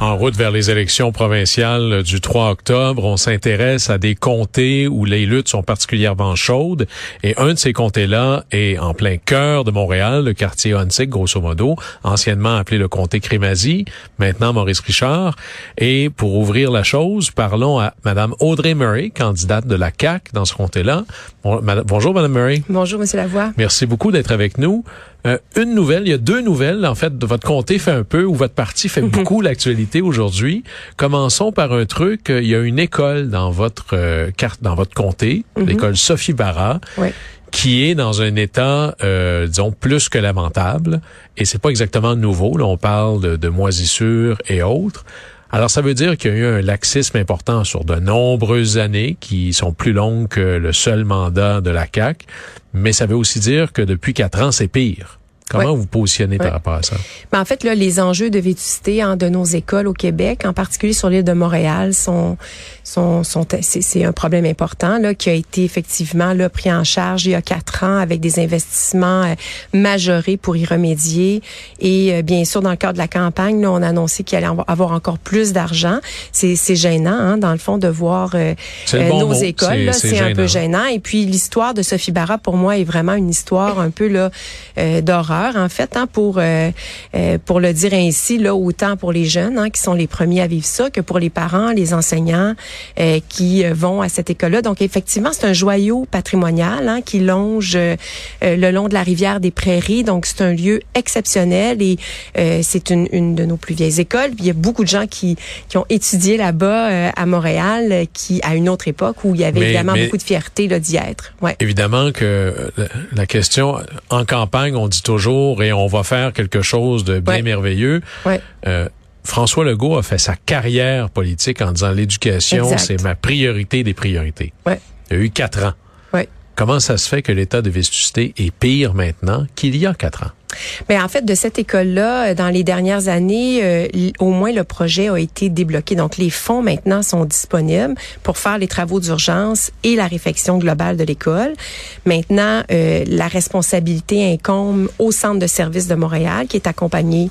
En route vers les élections provinciales du 3 octobre, on s'intéresse à des comtés où les luttes sont particulièrement chaudes. Et un de ces comtés-là est en plein cœur de Montréal, le quartier Huntsic, grosso modo, anciennement appelé le comté Crémazie, maintenant Maurice Richard. Et pour ouvrir la chose, parlons à Madame Audrey Murray, candidate de la CAQ dans ce comté-là. bonjour, Madame Murray. Bonjour, Monsieur Lavoie. Merci beaucoup d'être avec nous. Euh, une nouvelle, il y a deux nouvelles en fait de votre comté fait un peu ou votre parti fait beaucoup l'actualité aujourd'hui. Commençons par un truc, il y a une école dans votre euh, carte dans votre comté, mhm. l'école Sophie Barra. qui est dans un état, euh, disons, plus que lamentable. Et c'est pas exactement nouveau. Là, on parle de, de moisissures et autres. Alors, ça veut dire qu'il y a eu un laxisme important sur de nombreuses années qui sont plus longues que le seul mandat de la CAC, mais ça veut aussi dire que depuis quatre ans, c'est pire. Comment vous positionnez par rapport à ça? Ben, en fait, là, les enjeux de vétusté hein, de nos écoles au Québec, en particulier sur l'île de Montréal, sont, sont, sont c'est un problème important là, qui a été effectivement là, pris en charge il y a quatre ans avec des investissements euh, majorés pour y remédier. Et euh, bien sûr, dans le cadre de la campagne, là, on a annoncé qu'il allait avoir encore plus d'argent. C'est gênant, hein, dans le fond, de voir euh, nos écoles. C'est un peu gênant. Et puis, l'histoire de Sophie Barra, pour moi, est vraiment une histoire un peu là d'horreur en fait, hein, pour euh, euh, pour le dire ainsi, là, autant pour les jeunes hein, qui sont les premiers à vivre ça, que pour les parents, les enseignants euh, qui vont à cette école-là. Donc, effectivement, c'est un joyau patrimonial hein, qui longe le long de la rivière des Prairies. Donc, c'est un lieu exceptionnel et c'est une, une de nos plus vieilles écoles. il y a beaucoup de gens qui qui ont étudié là-bas à Montréal, qui à une autre époque où il y avait évidemment beaucoup de fierté d'y être. Ouais. Évidemment que la question en campagne, on dit toujours et on va faire quelque chose de bien merveilleux. Euh, François Legault a fait sa carrière politique en disant l'éducation, c'est ma priorité des priorités. Il y a eu quatre ans. Comment ça se fait que l'état de vestusté est pire maintenant qu'il y a quatre ans? Mais en fait, de cette école-là, euh, dans les dernières années, euh, au moins le projet a été débloqué. Donc, les fonds maintenant sont disponibles pour faire les travaux d'urgence et la réfection globale de l'école. Maintenant, euh, la responsabilité incombe au Centre de services de Montréal, qui est accompagné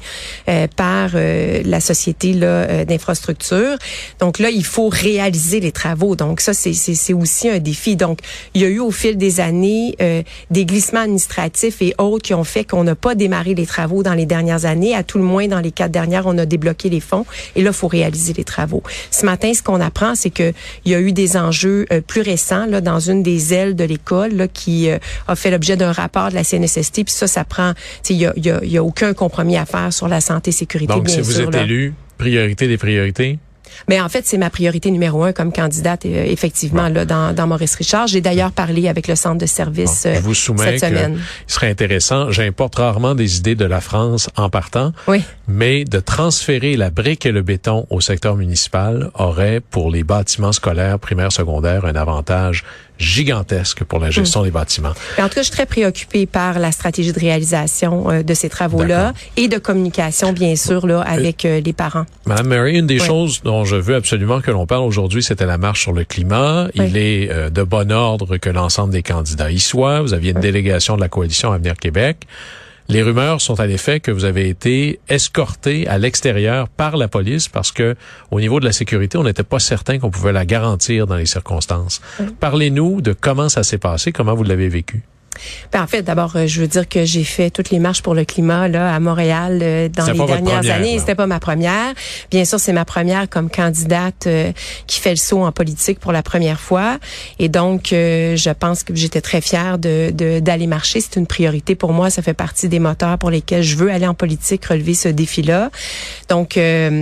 par la société d'infrastructure. Donc là, il faut réaliser les travaux. Donc ça, c'est aussi un défi. Donc, il y a eu au fil des années des glissements administratifs et autres qui ont fait qu'on n'a pas démarrer les travaux dans les dernières années. À tout le moins, dans les quatre dernières, on a débloqué les fonds. Et là, il faut réaliser les travaux. Ce matin, ce qu'on apprend, c'est qu'il y a eu des enjeux euh, plus récents là, dans une des ailes de l'école qui euh, a fait l'objet d'un rapport de la CNSST. Puis ça, ça prend... Il y a, y, a, y a aucun compromis à faire sur la santé sécurité, Donc, si vous êtes élu, priorité des priorités? Mais en fait, c'est ma priorité numéro un comme candidate, euh, effectivement, là, dans, dans Maurice Richard. J'ai d'ailleurs parlé avec le centre de service je vous soumets cette semaine. il serait intéressant, j'importe rarement des idées de la France en partant, oui. mais de transférer la brique et le béton au secteur municipal aurait, pour les bâtiments scolaires, primaires, secondaires, un avantage gigantesque pour la gestion hmm. des bâtiments. en tout cas, je suis très préoccupée par la stratégie de réalisation euh, de ces travaux-là et de communication, bien sûr, là, avec euh, les parents. Madame Mary, une des choses dont je veux absolument que l'on parle aujourd'hui, c'était la marche sur le climat. Il est euh, de bon ordre que l'ensemble des candidats y soient. Vous aviez une délégation de la coalition Avenir Québec. Les rumeurs sont à l'effet que vous avez été escorté à l'extérieur par la police parce que au niveau de la sécurité, on n'était pas certain qu'on pouvait la garantir dans les circonstances. Parlez-nous de comment ça s'est passé, comment vous l'avez vécu. Ben, en fait, d'abord, euh, je veux dire que j'ai fait toutes les marches pour le climat là à Montréal euh, dans les dernières années. C'était pas ma première. Bien sûr, c'est ma première comme candidate euh, qui fait le saut en politique pour la première fois. Et donc, je pense que j'étais très fière de d'aller marcher. C'est une priorité pour moi. Ça fait partie des moteurs pour lesquels je veux aller en politique, relever ce défi-là. Donc,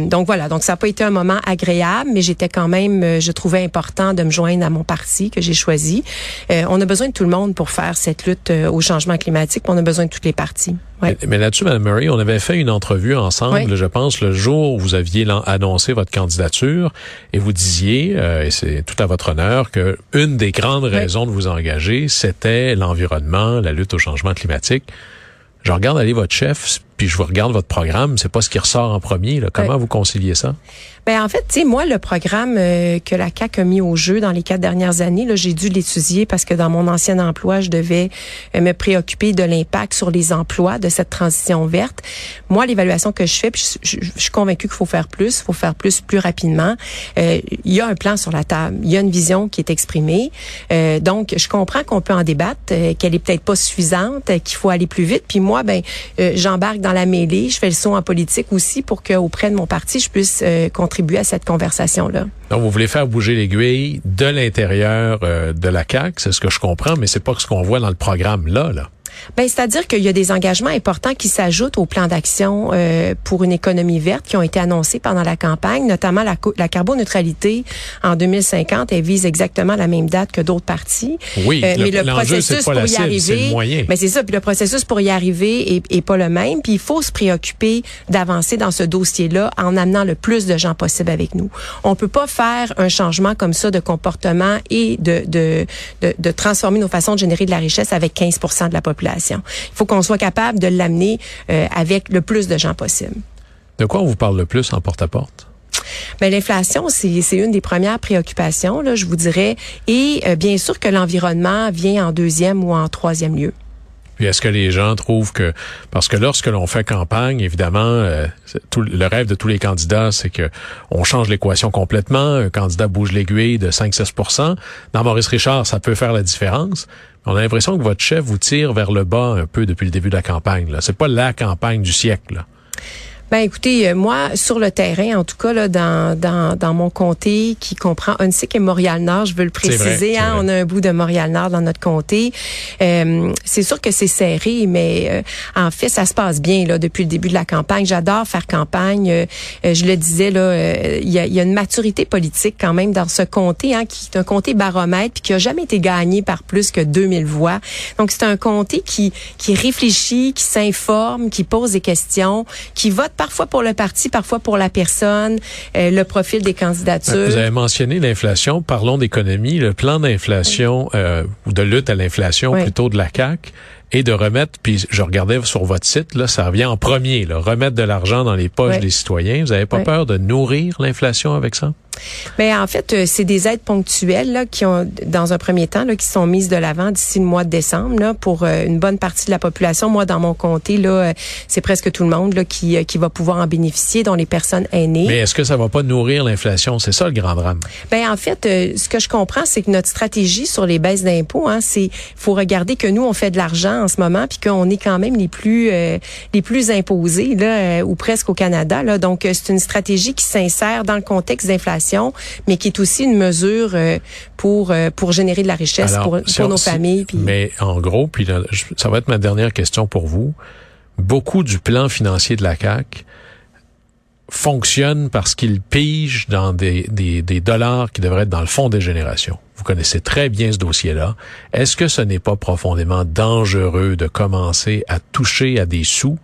donc voilà. Donc, ça n'a pas été un moment agréable, mais j'étais quand même, je trouvais important de me joindre à mon parti que j'ai choisi. on a besoin de tout le monde pour faire cette lutte euh, au changement climatique. On a besoin de toutes les parties. Mais, là-dessus, Mme Murray, on avait fait une entrevue ensemble, je pense, le jour où vous aviez annoncé votre candidature et vous disiez, euh, et c'est tout à votre honneur, que une des grandes raisons de vous engager, c'était l'environnement, la lutte au changement climatique. Je regarde aller votre chef, puis je vous regarde votre programme, c'est pas ce qui ressort en premier. Là. Comment vous conciliez ça? Ben en fait, tu sais, moi, le programme euh, que la CAC a mis au jeu dans les quatre dernières années, là, j'ai dû l'étudier parce que dans mon ancien emploi, je devais euh, me préoccuper de l'impact sur les emplois de cette transition verte. Moi, l'évaluation que je fais, je, suis convaincue qu'il faut faire plus, il faut faire plus plus rapidement. Euh, il y a un plan sur la table, il y a une vision qui est exprimée. donc, je comprends qu'on peut en débattre, qu'elle est peut-être pas suffisante, qu'il faut aller plus vite. Puis moi, ben, j'embarque dans la mêlée, je fais le saut en politique aussi pour qu'auprès de mon parti, je puisse contribuer Donc, vous voulez faire bouger l'aiguille de l'intérieur euh, de la CAQ, c'est ce que je comprends, mais c'est pas ce qu'on voit dans le programme là, là. Ben, c'est-à-dire qu'il y a des engagements importants qui s'ajoutent au plan d'action euh, pour une économie verte qui ont été annoncés pendant la campagne, notamment la, la carboneutralité en 2050. Elle vise exactement la même date que d'autres partis. Oui, euh, mais le, processus pour y arriver, mais ben, c'est ça. Puis le processus pour y arriver est, est pas le même. Puis il faut se préoccuper d'avancer dans ce dossier-là en amenant le plus de gens possible avec nous. On peut pas faire un changement comme ça de comportement et de de, de, de transformer nos façons de générer de la richesse avec 15% de la population. Il faut qu'on soit capable de l'amener euh, avec le plus de gens possible. De quoi on vous parle le plus en porte-à-porte? Mais ben, l'inflation, c'est une des premières préoccupations, là, je vous dirais. Et euh, bien sûr que l'environnement vient en deuxième ou en troisième lieu. Puis est-ce que les gens trouvent que parce que lorsque l'on fait campagne, évidemment, euh, le rêve de tous les candidats, c'est que on change l'équation complètement. Un candidat bouge l'aiguille de 5-6% Dans Maurice Richard, ça peut faire la différence. On a l'impression que votre chef vous tire vers le bas un peu depuis le début de la campagne. Là, c'est pas la campagne du siècle. Ben écoutez, euh, moi sur le terrain, en tout cas là, dans, dans, dans mon comté qui comprend Huntsic et Montréal-Nord, je veux le préciser, hein, on a un bout de Montréal-Nord dans notre comté. Euh, c'est sûr que c'est serré, mais euh, en fait ça se passe bien là depuis le début de la campagne. J'adore faire campagne. Euh, je le disais là, il y a, y, a, une maturité politique quand même dans ce comté, hein, qui est un comté baromètre puis qui a jamais été gagné par plus que 2000 voix. Donc c'est un comté qui qui réfléchit, qui s'informe, qui pose des questions, qui vote parfois pour le parti, parfois pour la personne, euh, le profil des candidatures. Vous avez mentionné l'inflation. Parlons d'économie. Le plan d'inflation euh, ou de lutte à l'inflation plutôt de la CAC et de remettre, puis je regardais sur votre site, là, ça revient en premier, là, remettre de l'argent dans les poches des citoyens. Vous n'avez pas peur de nourrir l'inflation avec ça? Mais ben, en fait, euh, c'est des aides ponctuelles là, qui ont, dans un premier temps, là, qui sont mises de l'avant d'ici le mois de décembre là, pour euh, une bonne partie de la population. Moi, dans mon comté, là, euh, c'est presque tout le monde là, qui, qui va pouvoir en bénéficier, dont les personnes aînées. Mais est-ce que ça va pas nourrir l'inflation? C'est ça le grand drame. Ben en fait, ce que je comprends, c'est que notre stratégie sur les baisses d'impôts, hein, c'est faut regarder que nous on fait de l'argent en ce moment, puis qu'on est quand même les plus euh, les plus imposés là, euh, ou presque au Canada. Là. Donc c'est une stratégie qui s'insère dans le contexte d'inflation, mais qui est aussi une mesure pour pour générer de la richesse pour, pour nos familles. Puis... Mais en gros, puis ça va être ma dernière question pour vous. Beaucoup du plan financier de la CAC fonctionne parce qu'il pige dans des, des, des, dollars qui devraient être dans le fond des générations. Vous connaissez très bien ce dossier-là. Est-ce que ce n'est pas profondément dangereux de commencer à toucher à des sous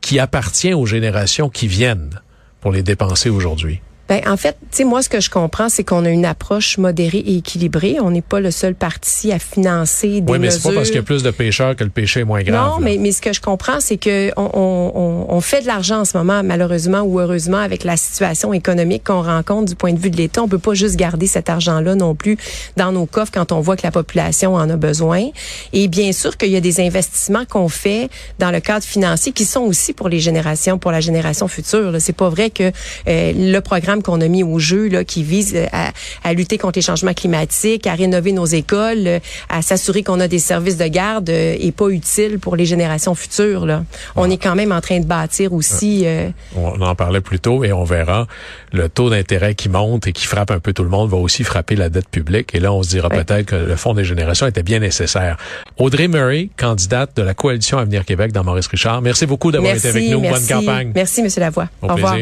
qui appartiennent aux générations qui viennent pour les dépenser aujourd'hui? Ben, en fait, tu sais, moi, ce que je comprends, c'est qu'on a une approche modérée et équilibrée. On n'est pas le seul parti à financer des Oui, mais c'est pas parce qu'il y a plus de pêcheurs que le péché est moins grave. Non, mais, mais ce que je comprends, c'est que on, on, on, fait de l'argent en ce moment, malheureusement ou heureusement, avec la situation économique qu'on rencontre du point de vue de l'État. On peut pas juste garder cet argent-là non plus dans nos coffres quand on voit que la population en a besoin. Et bien sûr qu'il y a des investissements qu'on fait dans le cadre financier qui sont aussi pour les générations, pour la génération future. C'est pas vrai que euh, le programme qu'on a mis au jeu, là, qui vise euh, à, lutter contre les changements climatiques, à rénover nos écoles, euh, à s'assurer qu'on a des services de garde, euh, est pas utile pour les générations futures. Là. On est quand même en train de bâtir aussi. On en parlait plus tôt et on verra le taux d'intérêt qui monte et qui frappe un peu tout le monde va aussi frapper la dette publique. Et là, on se dira peut-être que le Fonds des générations était bien nécessaire. Audrey Murray, candidate de la coalition Avenir Québec dans Maurice Richard. Merci beaucoup d'avoir été avec nous. Bonne campagne. Merci, Monsieur Lavoie. Au, Au revoir.